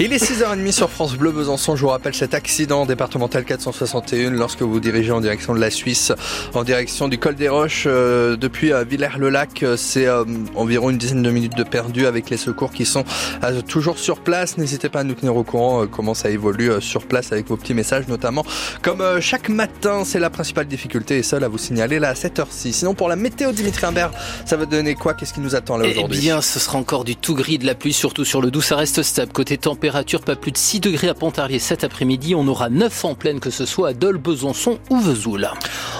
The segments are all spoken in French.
Il est 6h30 sur France Bleu Besançon. Je vous rappelle cet accident départemental 461 lorsque vous dirigez en direction de la Suisse, en direction du col des Roches euh, depuis euh, Villers-le-Lac. C'est euh, environ une dizaine de minutes de perdu avec les secours qui sont toujours sur place. N'hésitez pas à nous tenir au courant comment ça évolue sur place avec vos petits messages notamment. Comme chaque matin, c'est la principale difficulté et seule à vous signaler là à 7h6. Sinon pour la météo Dimitri Imbert, ça va donner quoi? Qu'est-ce qui nous attend là aujourd'hui? Eh bien, ce sera encore du tout gris, de la pluie, surtout sur le doux. Ça reste stable. Côté température, température pas plus de 6 degrés à Pontarlier cet après-midi. On aura 9 en pleine, que ce soit à Dole, Besançon ou Vesoul.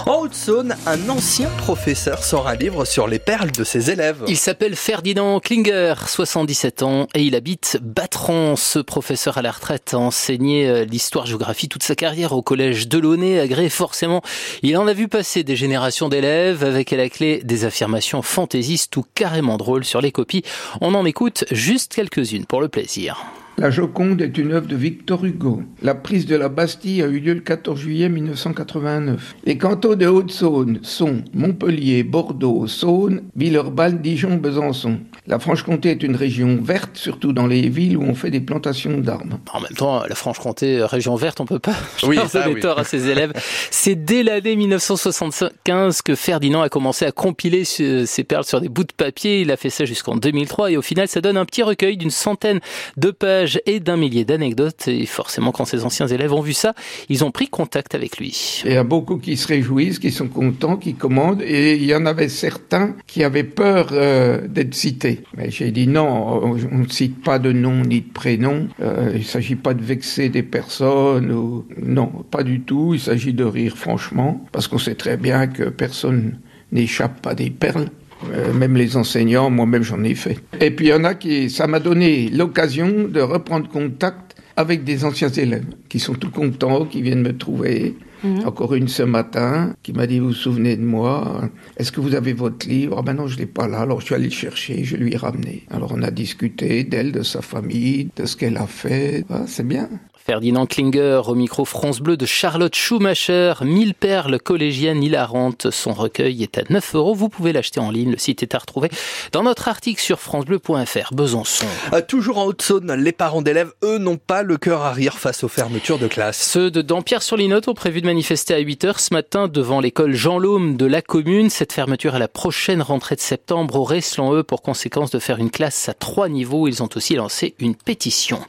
En Haute-Saône, un ancien professeur sort un livre sur les perles de ses élèves. Il s'appelle Ferdinand Klinger, 77 ans, et il habite Batran. Ce professeur à la retraite a enseigné euh, l'histoire-géographie toute sa carrière au collège Delaunay, agré forcément. Il en a vu passer des générations d'élèves avec à la clé des affirmations fantaisistes ou carrément drôles sur les copies. On en écoute juste quelques-unes pour le plaisir. La Joconde est une œuvre de Victor Hugo. La prise de la Bastille a eu lieu le 14 juillet 1989. Les cantons de Haute-Saône sont Montpellier, Bordeaux, Saône, Villeurbanne, Dijon, Besançon. La Franche-Comté est une région verte, surtout dans les villes où on fait des plantations d'arbres. En même temps, la Franche-Comté, région verte, on peut pas oui, ça, oui. tort à ses élèves. C'est dès l'année 1975 que Ferdinand a commencé à compiler ses perles sur des bouts de papier. Il a fait ça jusqu'en 2003 et au final, ça donne un petit recueil d'une centaine de pages et d'un millier d'anecdotes. Et forcément, quand ces anciens élèves ont vu ça, ils ont pris contact avec lui. Il y a beaucoup qui se réjouissent, qui sont contents, qui commandent. Et il y en avait certains qui avaient peur euh, d'être cités. J'ai dit non, on ne cite pas de nom ni de prénom. Euh, il ne s'agit pas de vexer des personnes. Ou... Non, pas du tout. Il s'agit de rire franchement. Parce qu'on sait très bien que personne n'échappe à des perles. Euh, même les enseignants, moi-même j'en ai fait. Et puis il y en a qui, ça m'a donné l'occasion de reprendre contact avec des anciens élèves qui sont tout contents, qui viennent me trouver. Mhm. Encore une ce matin, qui m'a dit, vous vous souvenez de moi Est-ce que vous avez votre livre? Ah ben non, je l'ai pas là. Alors je suis allé le chercher, je lui ai ramené. Alors on a discuté d'elle, de sa famille, de ce qu'elle a fait. Ah, c'est bien. Ferdinand Klinger au micro France Bleu de Charlotte Schumacher. 1000 perles collégiennes hilarantes. Son recueil est à 9 euros. Vous pouvez l'acheter en ligne. Le site est à retrouver dans notre article sur FranceBleu.fr. Besançon. Euh, toujours en Haute-Saône, les parents d'élèves, eux, n'ont pas le cœur à rire face aux fermetures de classe. Ceux de Dampierre-sur-Linotte ont prévu de manifester à 8 heures ce matin devant l'école Jean Laume de la commune. Cette fermeture à la prochaine rentrée de septembre aurait, selon eux, pour conséquence de faire une classe à trois niveaux. Ils ont aussi lancé une pétition.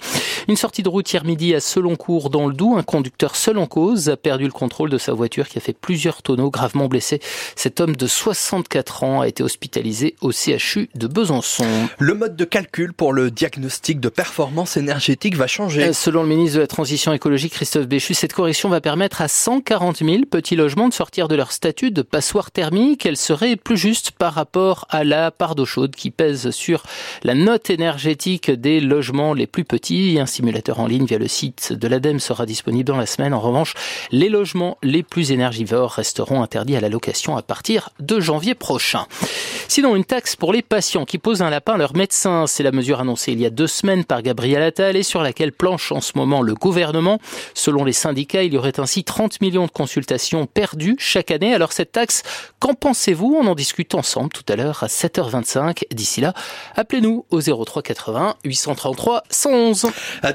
Une sortie de route hier midi à selon cours dans le Doubs, un conducteur seul en cause a perdu le contrôle de sa voiture qui a fait plusieurs tonneaux gravement blessés. Cet homme de 64 ans a été hospitalisé au CHU de Besançon. Le mode de calcul pour le diagnostic de performance énergétique va changer. Euh, selon le ministre de la Transition écologique Christophe Béchu, cette correction va permettre à 140 000 petits logements de sortir de leur statut de passoire thermique. Elle serait plus juste par rapport à la part d'eau chaude qui pèse sur la note énergétique des logements les plus petits. Un simulateur en ligne via le site de l'ADEME sera disponible dans la semaine. En revanche, les logements les plus énergivores resteront interdits à la location à partir de janvier prochain. Sinon, une taxe pour les patients qui posent un lapin à leur médecin. C'est la mesure annoncée il y a deux semaines par Gabriel Attal et sur laquelle planche en ce moment le gouvernement. Selon les syndicats, il y aurait ainsi 30 millions de consultations perdues chaque année. Alors cette taxe, qu'en pensez-vous? On en discute ensemble tout à l'heure à 7h25. D'ici là, appelez-nous au 03 80 833 111.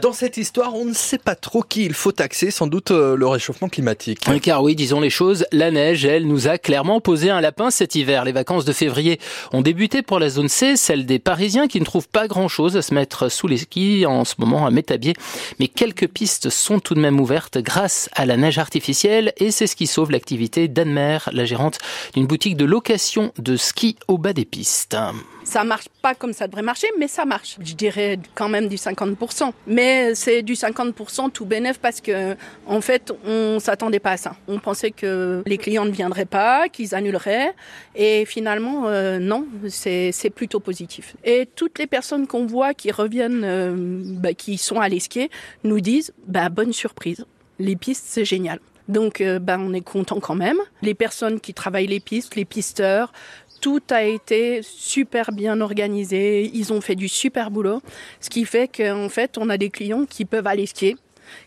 Dans cette histoire, on ne sait pas trop qui il faut taxer, sans doute euh, le réchauffement climatique. car oui, disons les choses, la neige, elle, nous a clairement posé un lapin cet hiver. Les vacances de février ont débuté pour la zone C, celle des Parisiens qui ne trouvent pas grand-chose à se mettre sous les skis en ce moment à Métabier. Mais quelques pistes sont tout de même ouvertes grâce à la neige artificielle et c'est ce qui sauve l'activité d'Anne-Mer, la gérante d'une boutique de location de ski au bas des pistes. Ça marche pas comme ça devrait marcher, mais ça marche. Je dirais quand même du 50%. Mais c'est du 50% tout bénéf parce que, en fait, on s'attendait pas à ça. On pensait que les clients ne viendraient pas, qu'ils annuleraient. Et finalement, euh, non, c'est plutôt positif. Et toutes les personnes qu'on voit qui reviennent, euh, bah, qui sont à l'esquier, nous disent, bah, bonne surprise. Les pistes, c'est génial. Donc, euh, bah, on est content quand même. Les personnes qui travaillent les pistes, les pisteurs, tout a été super bien organisé. Ils ont fait du super boulot. Ce qui fait qu'en fait, on a des clients qui peuvent aller skier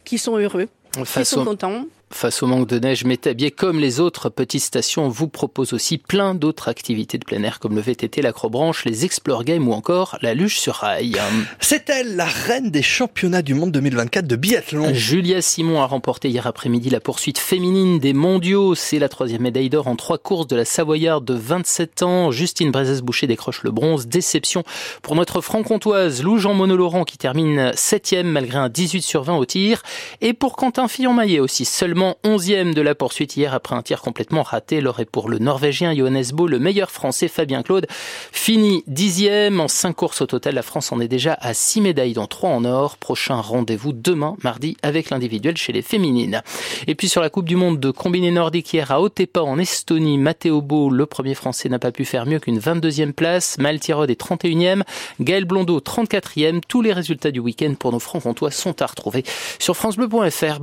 qui sont heureux, qui sont contents. Face au manque de neige, Métabier, comme les autres petites stations, vous propose aussi plein d'autres activités de plein air comme le VTT, l'acrobranche, les Explore Games ou encore la luge sur rail. C'est elle, la reine des championnats du monde 2024 de biathlon. Julia Simon a remporté hier après-midi la poursuite féminine des mondiaux. C'est la troisième médaille d'or en trois courses de la Savoyarde de 27 ans. Justine Brezès-Boucher décroche le bronze. Déception pour notre franc-comtoise Lou Jean Monolaurent qui termine septième malgré un 18 sur 20 au tir. Et pour Quentin Fillon-Maillet aussi, seulement 11e de la poursuite hier après un tir complètement raté. L'or est pour le Norvégien Johannes Bo, le meilleur Français Fabien Claude finit dixième en cinq courses au total. La France en est déjà à six médailles dont trois en or. Prochain rendez-vous demain, mardi, avec l'individuel chez les féminines. Et puis sur la Coupe du Monde de combiné nordique hier à Otepa en Estonie, Matteo Bo, le premier Français, n'a pas pu faire mieux qu'une 22e place. Mal Tirod est 31e. Gaël Blondeau 34e. Tous les résultats du week-end pour nos francs-comtois sont à retrouver sur francebleu.fr.